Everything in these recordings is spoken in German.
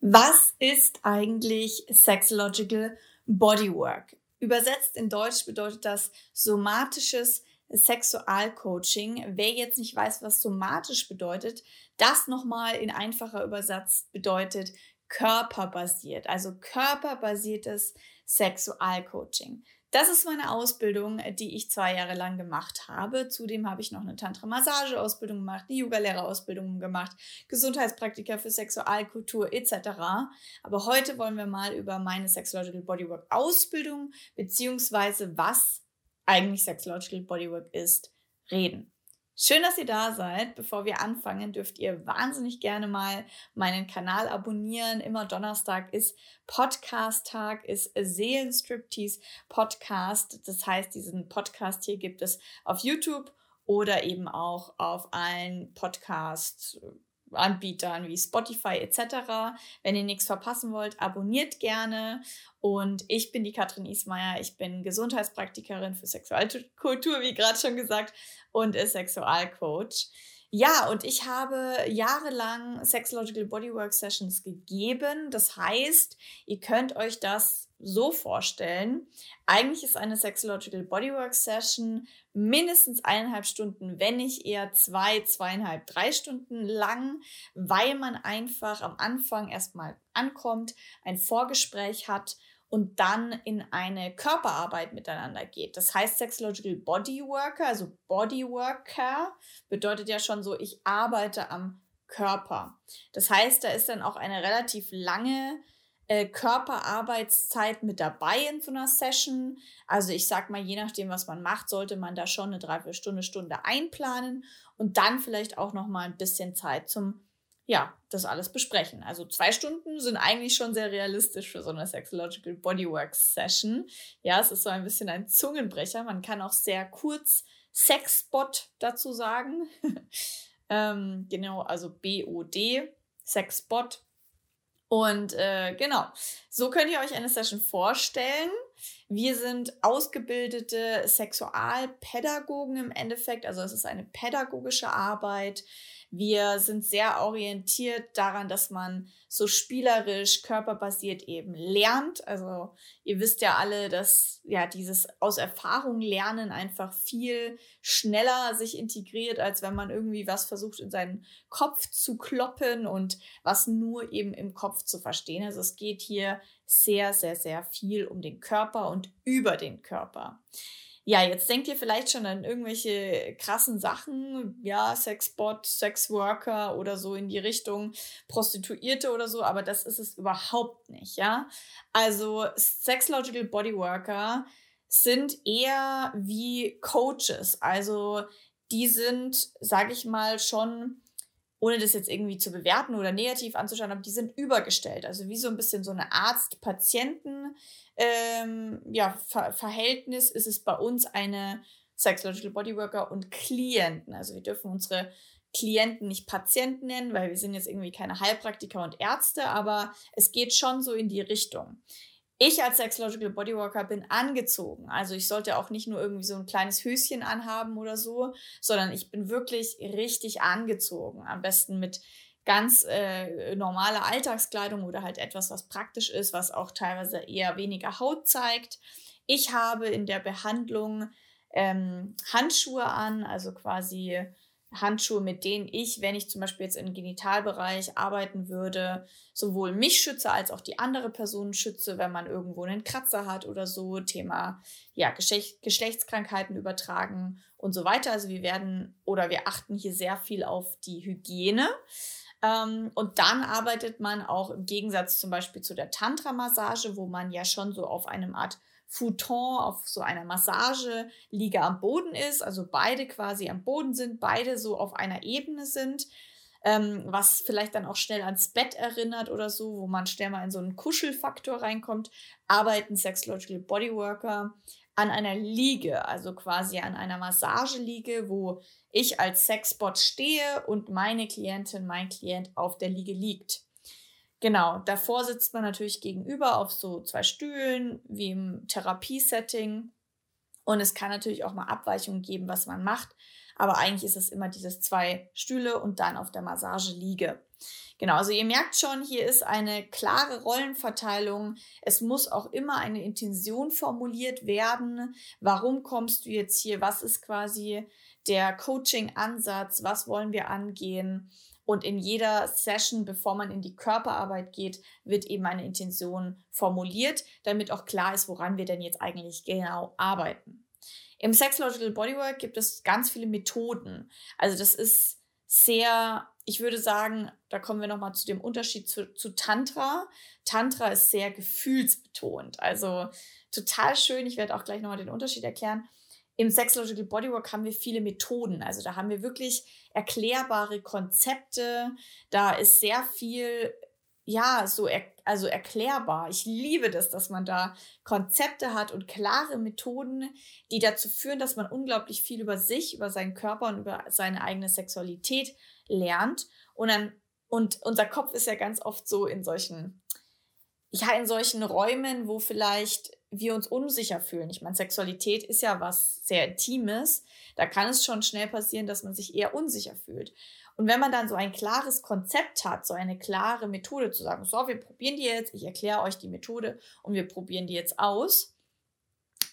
Was ist eigentlich Sexological Bodywork? Übersetzt in Deutsch bedeutet das somatisches Sexualcoaching. Wer jetzt nicht weiß, was somatisch bedeutet, das nochmal in einfacher Übersatz bedeutet körperbasiert, also körperbasiertes Sexualcoaching. Das ist meine Ausbildung, die ich zwei Jahre lang gemacht habe. Zudem habe ich noch eine Tantra-Massage-Ausbildung gemacht, eine Yoga-Lehrer-Ausbildung gemacht, Gesundheitspraktiker für Sexualkultur etc. Aber heute wollen wir mal über meine Sexological Bodywork-Ausbildung beziehungsweise was eigentlich Sexological Bodywork ist, reden. Schön, dass ihr da seid. Bevor wir anfangen, dürft ihr wahnsinnig gerne mal meinen Kanal abonnieren. Immer Donnerstag ist Podcast-Tag, ist Seelenstriptease Podcast. Das heißt, diesen Podcast hier gibt es auf YouTube oder eben auch auf allen Podcast Anbietern wie Spotify etc. Wenn ihr nichts verpassen wollt, abonniert gerne. Und ich bin die Katrin Ismaier. Ich bin Gesundheitspraktikerin für Sexualkultur, wie gerade schon gesagt, und Sexualcoach. Ja, und ich habe jahrelang Sexological Bodywork Sessions gegeben. Das heißt, ihr könnt euch das so vorstellen. Eigentlich ist eine Sexological Bodywork Session mindestens eineinhalb Stunden, wenn nicht eher zwei, zweieinhalb, drei Stunden lang, weil man einfach am Anfang erstmal ankommt, ein Vorgespräch hat und dann in eine Körperarbeit miteinander geht. Das heißt Sexological Bodyworker, also Bodyworker bedeutet ja schon so, ich arbeite am Körper. Das heißt, da ist dann auch eine relativ lange äh, Körperarbeitszeit mit dabei in so einer Session. Also ich sag mal, je nachdem, was man macht, sollte man da schon eine Dreiviertelstunde, Stunde einplanen und dann vielleicht auch noch mal ein bisschen Zeit zum ja, das alles besprechen. Also zwei Stunden sind eigentlich schon sehr realistisch für so eine Sexological Bodywork Session. Ja, es ist so ein bisschen ein Zungenbrecher. Man kann auch sehr kurz Sexbot dazu sagen. ähm, genau, also B-O-D, Sexbot. Und äh, genau, so könnt ihr euch eine Session vorstellen. Wir sind ausgebildete Sexualpädagogen im Endeffekt, also es ist eine pädagogische Arbeit. Wir sind sehr orientiert daran, dass man so spielerisch, körperbasiert eben lernt. Also ihr wisst ja alle, dass ja dieses aus Erfahrung lernen einfach viel schneller sich integriert, als wenn man irgendwie was versucht in seinen Kopf zu kloppen und was nur eben im Kopf zu verstehen. Also es geht hier sehr, sehr, sehr viel um den Körper und über den Körper. Ja, jetzt denkt ihr vielleicht schon an irgendwelche krassen Sachen, ja, Sexbot, Sexworker oder so in die Richtung Prostituierte oder so, aber das ist es überhaupt nicht, ja. Also Sexlogical Bodyworker sind eher wie Coaches, also die sind, sage ich mal, schon ohne das jetzt irgendwie zu bewerten oder negativ anzuschauen, aber die sind übergestellt. Also wie so ein bisschen so eine Arzt-Patienten- ähm, ja, ist es bei uns eine Sexological Bodyworker und Klienten. Also wir dürfen unsere Klienten nicht Patienten nennen, weil wir sind jetzt irgendwie keine Heilpraktiker und Ärzte, aber es geht schon so in die Richtung. Ich als Sexological Bodyworker bin angezogen. Also ich sollte auch nicht nur irgendwie so ein kleines Höschen anhaben oder so, sondern ich bin wirklich richtig angezogen. Am besten mit ganz äh, normale Alltagskleidung oder halt etwas, was praktisch ist, was auch teilweise eher weniger Haut zeigt. Ich habe in der Behandlung ähm, Handschuhe an, also quasi Handschuhe, mit denen ich, wenn ich zum Beispiel jetzt im Genitalbereich arbeiten würde, sowohl mich schütze als auch die andere Person schütze, wenn man irgendwo einen Kratzer hat oder so. Thema ja, Geschlecht, Geschlechtskrankheiten übertragen und so weiter. Also wir werden oder wir achten hier sehr viel auf die Hygiene. Ähm, und dann arbeitet man auch im Gegensatz zum Beispiel zu der Tantra-Massage, wo man ja schon so auf einem Art Futon, auf so einer Massageliege am Boden ist, also beide quasi am Boden sind, beide so auf einer Ebene sind, ähm, was vielleicht dann auch schnell ans Bett erinnert oder so, wo man schnell mal in so einen Kuschelfaktor reinkommt, arbeiten Sexological Bodyworker an einer Liege, also quasi an einer Massageliege, wo ich als Sexbot stehe und meine Klientin, mein Klient auf der Liege liegt. Genau, davor sitzt man natürlich gegenüber auf so zwei Stühlen, wie im Therapiesetting. Und es kann natürlich auch mal Abweichungen geben, was man macht. Aber eigentlich ist es immer dieses zwei Stühle und dann auf der Massageliege. Genau, also ihr merkt schon, hier ist eine klare Rollenverteilung. Es muss auch immer eine Intention formuliert werden. Warum kommst du jetzt hier? Was ist quasi der Coaching-Ansatz? Was wollen wir angehen? Und in jeder Session, bevor man in die Körperarbeit geht, wird eben eine Intention formuliert, damit auch klar ist, woran wir denn jetzt eigentlich genau arbeiten. Im Sexological Bodywork gibt es ganz viele Methoden. Also das ist sehr, ich würde sagen, da kommen wir nochmal zu dem Unterschied zu, zu Tantra. Tantra ist sehr gefühlsbetont. Also total schön. Ich werde auch gleich nochmal den Unterschied erklären. Im Sexological Bodywork haben wir viele Methoden. Also da haben wir wirklich erklärbare Konzepte. Da ist sehr viel, ja, so er, also erklärbar. Ich liebe das, dass man da Konzepte hat und klare Methoden, die dazu führen, dass man unglaublich viel über sich, über seinen Körper und über seine eigene Sexualität lernt. Und dann, und unser Kopf ist ja ganz oft so in solchen, ja, in solchen Räumen, wo vielleicht wir uns unsicher fühlen. Ich meine, Sexualität ist ja was sehr Intimes. Da kann es schon schnell passieren, dass man sich eher unsicher fühlt. Und wenn man dann so ein klares Konzept hat, so eine klare Methode zu sagen, so, wir probieren die jetzt, ich erkläre euch die Methode und wir probieren die jetzt aus,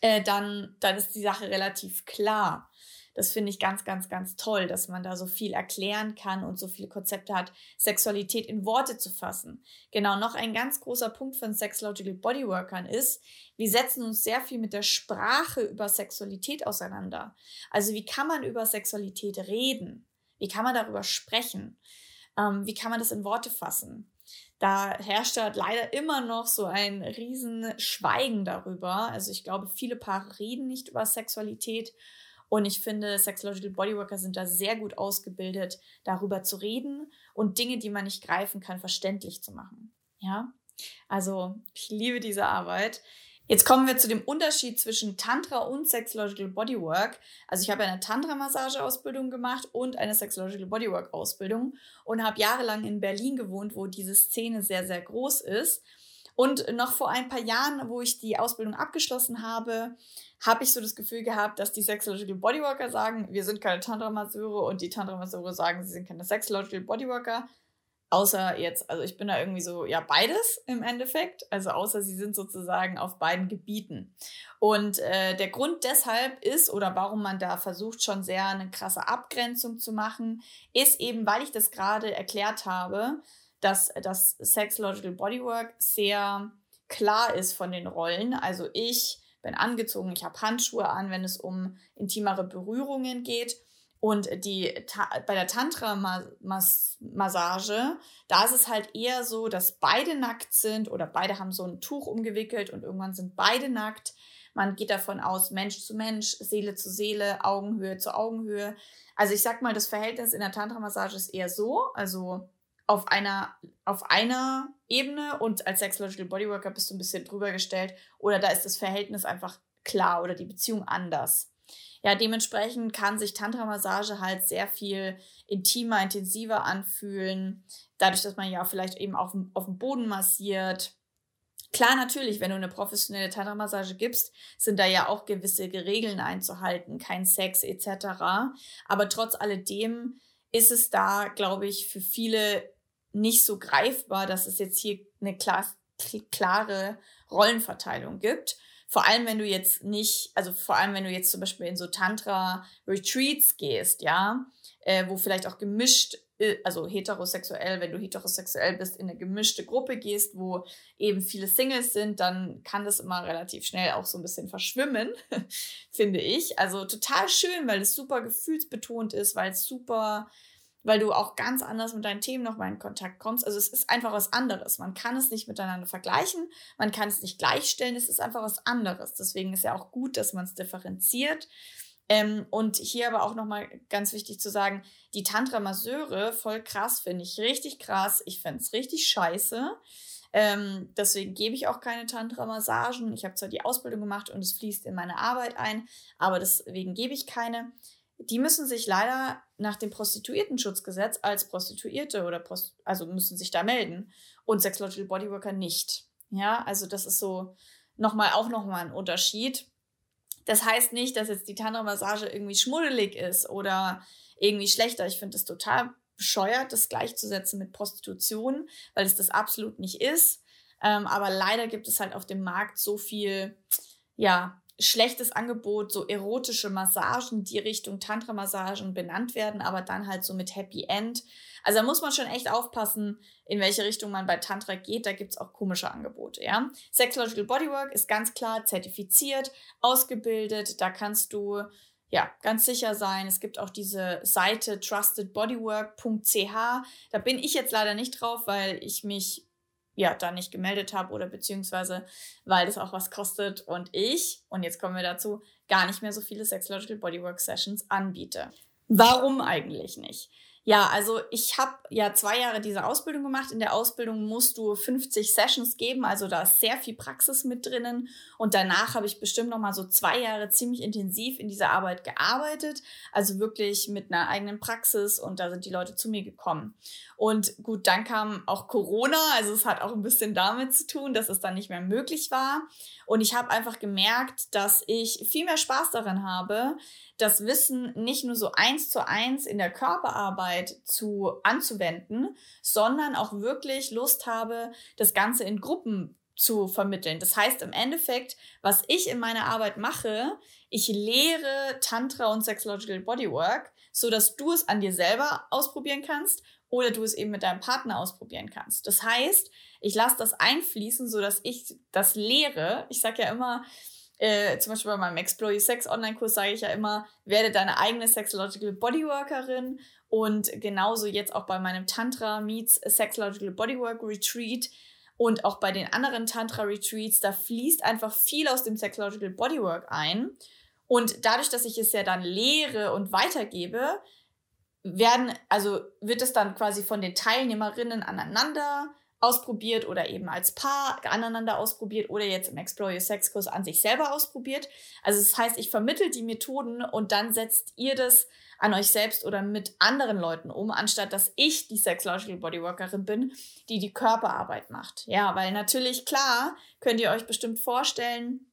äh, dann, dann ist die Sache relativ klar. Das finde ich ganz, ganz, ganz toll, dass man da so viel erklären kann und so viele Konzepte hat, Sexualität in Worte zu fassen. Genau, noch ein ganz großer Punkt von Sexological Bodyworkern ist, wir setzen uns sehr viel mit der Sprache über Sexualität auseinander. Also wie kann man über Sexualität reden? Wie kann man darüber sprechen? Ähm, wie kann man das in Worte fassen? Da herrscht da leider immer noch so ein riesen Schweigen darüber. Also ich glaube, viele Paare reden nicht über Sexualität und ich finde, Sexological Bodyworker sind da sehr gut ausgebildet, darüber zu reden und Dinge, die man nicht greifen kann, verständlich zu machen. Ja, also ich liebe diese Arbeit. Jetzt kommen wir zu dem Unterschied zwischen Tantra und Sexological Bodywork. Also ich habe eine Tantra-Massage-Ausbildung gemacht und eine Sexological Bodywork-Ausbildung und habe jahrelang in Berlin gewohnt, wo diese Szene sehr, sehr groß ist. Und noch vor ein paar Jahren, wo ich die Ausbildung abgeschlossen habe, habe ich so das Gefühl gehabt, dass die Sexological Bodyworker sagen, wir sind keine Tantra-Masseure und die Tantra-Masseure sagen, sie sind keine Sexological Bodyworker. Außer jetzt, also ich bin da irgendwie so, ja, beides im Endeffekt. Also außer sie sind sozusagen auf beiden Gebieten. Und äh, der Grund deshalb ist, oder warum man da versucht, schon sehr eine krasse Abgrenzung zu machen, ist eben, weil ich das gerade erklärt habe, dass das Sexological Bodywork sehr klar ist von den Rollen. Also ich bin angezogen, ich habe Handschuhe an, wenn es um intimere Berührungen geht. Und die, bei der Tantra-Massage, da ist es halt eher so, dass beide nackt sind oder beide haben so ein Tuch umgewickelt und irgendwann sind beide nackt. Man geht davon aus, Mensch zu Mensch, Seele zu Seele, Augenhöhe zu Augenhöhe. Also ich sag mal, das Verhältnis in der Tantra-Massage ist eher so, also auf einer, auf einer Ebene und als Sexological Bodyworker bist du ein bisschen drüber gestellt oder da ist das Verhältnis einfach klar oder die Beziehung anders. Ja, dementsprechend kann sich Tantra-Massage halt sehr viel intimer, intensiver anfühlen, dadurch, dass man ja vielleicht eben auf auf dem Boden massiert. Klar, natürlich, wenn du eine professionelle Tantra-Massage gibst, sind da ja auch gewisse Regeln einzuhalten, kein Sex etc. Aber trotz alledem ist es da, glaube ich, für viele nicht so greifbar, dass es jetzt hier eine klar, klare Rollenverteilung gibt. Vor allem, wenn du jetzt nicht, also vor allem, wenn du jetzt zum Beispiel in so Tantra-Retreats gehst, ja, äh, wo vielleicht auch gemischt, äh, also heterosexuell, wenn du heterosexuell bist, in eine gemischte Gruppe gehst, wo eben viele Singles sind, dann kann das immer relativ schnell auch so ein bisschen verschwimmen, finde ich. Also total schön, weil es super gefühlsbetont ist, weil es super weil du auch ganz anders mit deinen Themen nochmal in Kontakt kommst. Also es ist einfach was anderes. Man kann es nicht miteinander vergleichen, man kann es nicht gleichstellen, es ist einfach was anderes. Deswegen ist ja auch gut, dass man es differenziert. Ähm, und hier aber auch nochmal ganz wichtig zu sagen, die Tantra-Masseure, voll krass, finde ich richtig krass. Ich fände es richtig scheiße. Ähm, deswegen gebe ich auch keine Tantra-Massagen. Ich habe zwar die Ausbildung gemacht und es fließt in meine Arbeit ein, aber deswegen gebe ich keine die müssen sich leider nach dem Prostituiertenschutzgesetz als Prostituierte oder Prost also müssen sich da melden und Sexological Bodyworker nicht. Ja, also das ist so nochmal auch nochmal ein Unterschied. Das heißt nicht, dass jetzt die Tantra-Massage irgendwie schmuddelig ist oder irgendwie schlechter. Ich finde es total bescheuert, das gleichzusetzen mit Prostitution, weil es das absolut nicht ist. Ähm, aber leider gibt es halt auf dem Markt so viel, ja, schlechtes Angebot, so erotische Massagen, die Richtung Tantra-Massagen benannt werden, aber dann halt so mit Happy End. Also da muss man schon echt aufpassen, in welche Richtung man bei Tantra geht. Da gibt es auch komische Angebote, ja. Sexological Bodywork ist ganz klar zertifiziert, ausgebildet. Da kannst du ja, ganz sicher sein. Es gibt auch diese Seite trustedbodywork.ch. Da bin ich jetzt leider nicht drauf, weil ich mich ja da nicht gemeldet habe oder beziehungsweise weil das auch was kostet und ich, und jetzt kommen wir dazu, gar nicht mehr so viele Sexological Bodywork Sessions anbiete. Warum eigentlich nicht? Ja, also ich habe ja zwei Jahre diese Ausbildung gemacht. In der Ausbildung musst du 50 Sessions geben, also da ist sehr viel Praxis mit drinnen. Und danach habe ich bestimmt noch mal so zwei Jahre ziemlich intensiv in dieser Arbeit gearbeitet, also wirklich mit einer eigenen Praxis. Und da sind die Leute zu mir gekommen. Und gut, dann kam auch Corona, also es hat auch ein bisschen damit zu tun, dass es dann nicht mehr möglich war. Und ich habe einfach gemerkt, dass ich viel mehr Spaß daran habe, das Wissen nicht nur so eins zu eins in der Körperarbeit zu anzuwenden, sondern auch wirklich Lust habe, das Ganze in Gruppen zu vermitteln. Das heißt im Endeffekt, was ich in meiner Arbeit mache, ich lehre Tantra und Sexological Bodywork, so dass du es an dir selber ausprobieren kannst oder du es eben mit deinem Partner ausprobieren kannst. Das heißt, ich lasse das einfließen, so dass ich das lehre. Ich sage ja immer, äh, zum Beispiel bei meinem Explore Sex Online-Kurs sage ich ja immer, werde deine eigene Sexological Bodyworkerin und genauso jetzt auch bei meinem Tantra Meets Sexological Bodywork Retreat und auch bei den anderen Tantra Retreats, da fließt einfach viel aus dem Sexological Bodywork ein. Und dadurch, dass ich es ja dann lehre und weitergebe, werden, also wird es dann quasi von den Teilnehmerinnen aneinander ausprobiert oder eben als Paar aneinander ausprobiert oder jetzt im Explore Your Sex Kurs an sich selber ausprobiert. Also das heißt, ich vermittel die Methoden und dann setzt ihr das an euch selbst oder mit anderen Leuten um, anstatt dass ich die Sexological Bodyworkerin bin, die die Körperarbeit macht. Ja, weil natürlich klar könnt ihr euch bestimmt vorstellen,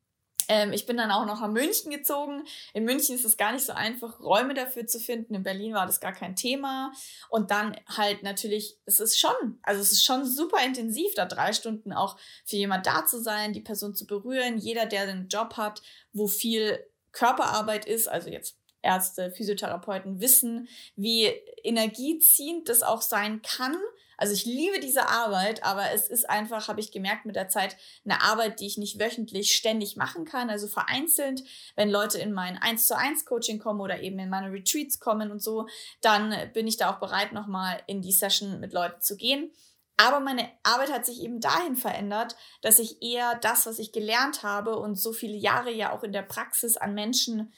ähm, ich bin dann auch noch nach München gezogen. In München ist es gar nicht so einfach, Räume dafür zu finden. In Berlin war das gar kein Thema. Und dann halt natürlich, es ist schon, also es ist schon super intensiv, da drei Stunden auch für jemand da zu sein, die Person zu berühren. Jeder, der einen Job hat, wo viel Körperarbeit ist, also jetzt Ärzte, Physiotherapeuten wissen, wie energieziehend das auch sein kann also ich liebe diese Arbeit, aber es ist einfach, habe ich gemerkt mit der Zeit, eine Arbeit, die ich nicht wöchentlich ständig machen kann. Also vereinzelt, wenn Leute in mein 1 zu 1 Coaching kommen oder eben in meine Retreats kommen und so, dann bin ich da auch bereit, nochmal in die Session mit Leuten zu gehen. Aber meine Arbeit hat sich eben dahin verändert, dass ich eher das, was ich gelernt habe und so viele Jahre ja auch in der Praxis an Menschen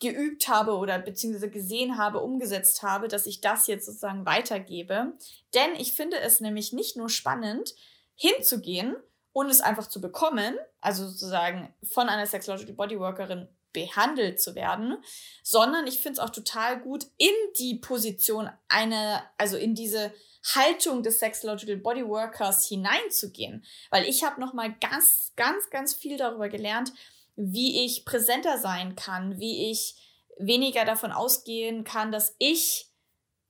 geübt habe oder beziehungsweise gesehen habe, umgesetzt habe, dass ich das jetzt sozusagen weitergebe. Denn ich finde es nämlich nicht nur spannend, hinzugehen und es einfach zu bekommen, also sozusagen von einer Sexological Bodyworkerin behandelt zu werden, sondern ich finde es auch total gut, in die Position einer, also in diese Haltung des Sexological Bodyworkers hineinzugehen. Weil ich habe nochmal ganz, ganz, ganz viel darüber gelernt, wie ich präsenter sein kann, wie ich weniger davon ausgehen kann, dass ich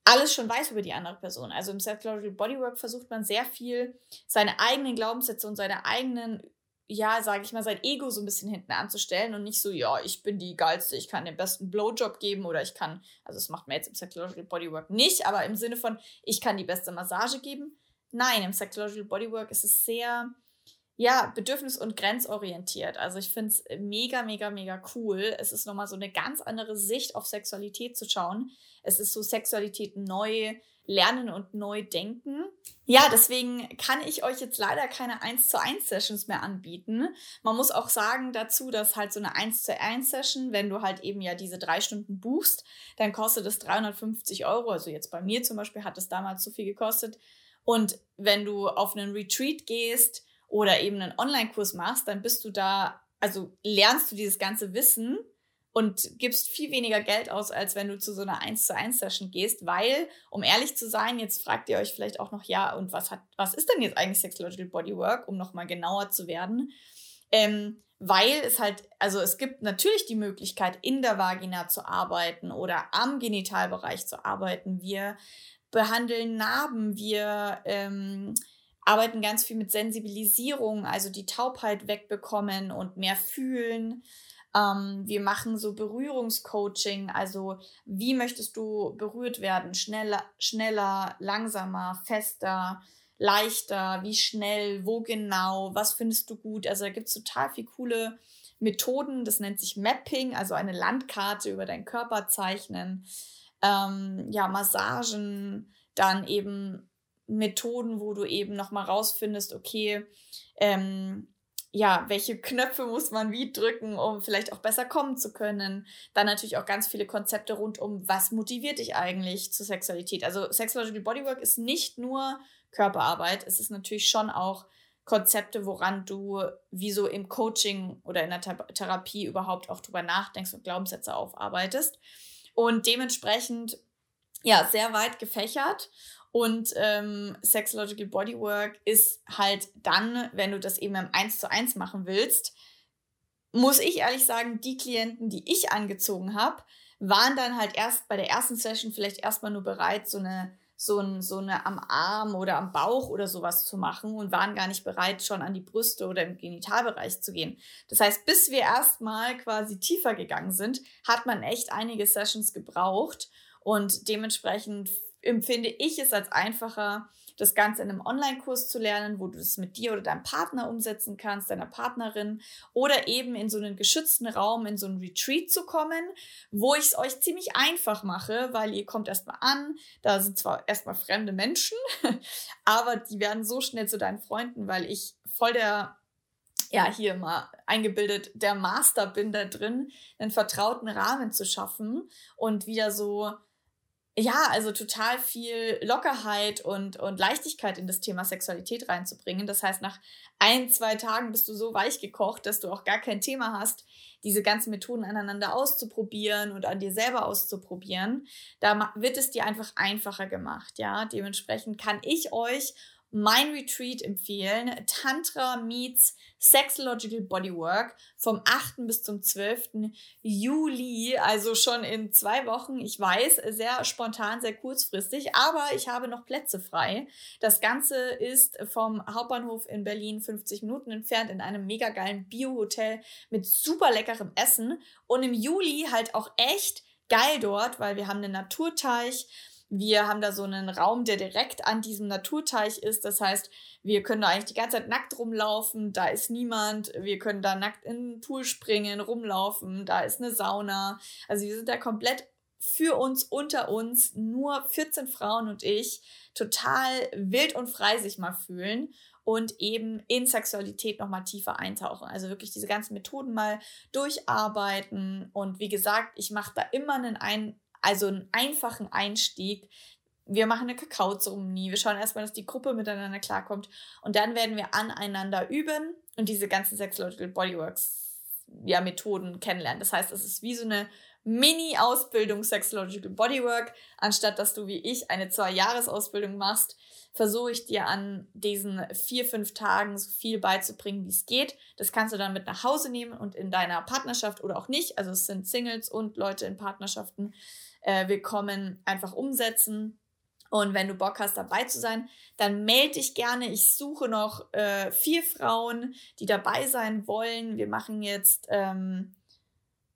alles schon weiß über die andere Person. Also im Psychological Bodywork versucht man sehr viel, seine eigenen Glaubenssätze und seine eigenen, ja, sage ich mal, sein Ego so ein bisschen hinten anzustellen und nicht so, ja, ich bin die geilste, ich kann den besten Blowjob geben oder ich kann, also das macht man jetzt im Psychological Bodywork nicht, aber im Sinne von, ich kann die beste Massage geben. Nein, im Psychological Bodywork ist es sehr, ja, bedürfnis- und grenzorientiert. Also ich finde es mega, mega, mega cool. Es ist nochmal so eine ganz andere Sicht auf Sexualität zu schauen. Es ist so Sexualität neu lernen und neu denken. Ja, deswegen kann ich euch jetzt leider keine 1 zu 1 Sessions mehr anbieten. Man muss auch sagen dazu, dass halt so eine 1 zu 1 Session, wenn du halt eben ja diese drei Stunden buchst, dann kostet es 350 Euro. Also jetzt bei mir zum Beispiel hat es damals so viel gekostet. Und wenn du auf einen Retreat gehst, oder eben einen Online-Kurs machst, dann bist du da, also lernst du dieses ganze Wissen und gibst viel weniger Geld aus, als wenn du zu so einer 1 zu 1 Session gehst, weil, um ehrlich zu sein, jetzt fragt ihr euch vielleicht auch noch, ja, und was hat, was ist denn jetzt eigentlich Sexological Bodywork, um nochmal genauer zu werden? Ähm, weil es halt, also es gibt natürlich die Möglichkeit, in der Vagina zu arbeiten oder am Genitalbereich zu arbeiten. Wir behandeln Narben, wir ähm, arbeiten ganz viel mit Sensibilisierung, also die Taubheit wegbekommen und mehr fühlen. Ähm, wir machen so Berührungscoaching, also wie möchtest du berührt werden? Schneller, schneller, langsamer, fester, leichter, wie schnell, wo genau, was findest du gut? Also da gibt es total viele coole Methoden, das nennt sich Mapping, also eine Landkarte über deinen Körper zeichnen. Ähm, ja, Massagen, dann eben Methoden, wo du eben nochmal rausfindest, okay, ähm, ja, welche Knöpfe muss man wie drücken, um vielleicht auch besser kommen zu können. Dann natürlich auch ganz viele Konzepte rund um, was motiviert dich eigentlich zur Sexualität. Also Sexological Bodywork ist nicht nur Körperarbeit, es ist natürlich schon auch Konzepte, woran du wie so im Coaching oder in der Therapie überhaupt auch drüber nachdenkst und Glaubenssätze aufarbeitest. Und dementsprechend, ja, sehr weit gefächert. Und ähm, Sexological Bodywork ist halt dann, wenn du das eben im 1 zu 1 machen willst, muss ich ehrlich sagen, die Klienten, die ich angezogen habe, waren dann halt erst bei der ersten Session vielleicht erstmal nur bereit, so eine, so, ein, so eine am Arm oder am Bauch oder sowas zu machen und waren gar nicht bereit, schon an die Brüste oder im Genitalbereich zu gehen. Das heißt, bis wir erstmal quasi tiefer gegangen sind, hat man echt einige Sessions gebraucht und dementsprechend empfinde ich es als einfacher, das Ganze in einem Online-Kurs zu lernen, wo du das mit dir oder deinem Partner umsetzen kannst, deiner Partnerin oder eben in so einen geschützten Raum, in so einen Retreat zu kommen, wo ich es euch ziemlich einfach mache, weil ihr kommt erstmal an, da sind zwar erstmal fremde Menschen, aber die werden so schnell zu deinen Freunden, weil ich voll der ja, hier mal eingebildet, der Master bin da drin, einen vertrauten Rahmen zu schaffen und wieder so ja, also total viel Lockerheit und, und Leichtigkeit in das Thema Sexualität reinzubringen. Das heißt, nach ein, zwei Tagen bist du so weich gekocht, dass du auch gar kein Thema hast, diese ganzen Methoden aneinander auszuprobieren und an dir selber auszuprobieren. Da wird es dir einfach einfacher gemacht, ja. Dementsprechend kann ich euch mein Retreat empfehlen. Tantra meets Sexological Bodywork vom 8. bis zum 12. Juli, also schon in zwei Wochen. Ich weiß, sehr spontan, sehr kurzfristig, aber ich habe noch Plätze frei. Das Ganze ist vom Hauptbahnhof in Berlin 50 Minuten entfernt in einem mega geilen Bio-Hotel mit super leckerem Essen und im Juli halt auch echt geil dort, weil wir haben einen Naturteich wir haben da so einen Raum, der direkt an diesem Naturteich ist. Das heißt, wir können da eigentlich die ganze Zeit nackt rumlaufen. Da ist niemand. Wir können da nackt in den Pool springen, rumlaufen. Da ist eine Sauna. Also wir sind da komplett für uns, unter uns, nur 14 Frauen und ich, total wild und frei sich mal fühlen und eben in Sexualität nochmal tiefer eintauchen. Also wirklich diese ganzen Methoden mal durcharbeiten. Und wie gesagt, ich mache da immer einen ein also einen einfachen Einstieg. Wir machen eine Kakaozeremonie. Wir schauen erstmal, dass die Gruppe miteinander klarkommt. Und dann werden wir aneinander üben und diese ganzen Sexological Bodyworks ja, Methoden kennenlernen. Das heißt, es ist wie so eine Mini-Ausbildung Sexological Bodywork. Anstatt dass du wie ich eine Zwei-Jahres-Ausbildung machst, versuche ich dir an diesen vier, fünf Tagen so viel beizubringen, wie es geht. Das kannst du dann mit nach Hause nehmen und in deiner Partnerschaft oder auch nicht. Also es sind Singles und Leute in Partnerschaften äh, willkommen einfach umsetzen. Und wenn du Bock hast, dabei zu sein, dann melde dich gerne. Ich suche noch äh, vier Frauen, die dabei sein wollen. Wir machen jetzt ähm,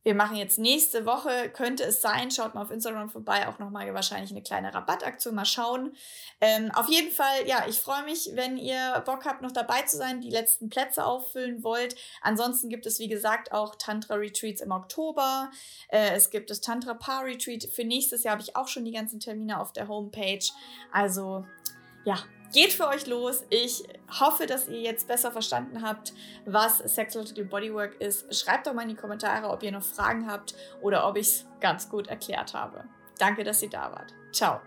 wir machen jetzt nächste Woche, könnte es sein, schaut mal auf Instagram vorbei, auch nochmal wahrscheinlich eine kleine Rabattaktion, mal schauen. Ähm, auf jeden Fall, ja, ich freue mich, wenn ihr Bock habt, noch dabei zu sein, die letzten Plätze auffüllen wollt. Ansonsten gibt es, wie gesagt, auch Tantra-Retreats im Oktober. Äh, es gibt das Tantra-Paar-Retreat. Für nächstes Jahr habe ich auch schon die ganzen Termine auf der Homepage. Also, ja, geht für euch los. Ich hoffe, dass ihr jetzt besser verstanden habt, was Sexological Bodywork ist. Schreibt doch mal in die Kommentare, ob ihr noch Fragen habt oder ob ich es ganz gut erklärt habe. Danke, dass ihr da wart. Ciao.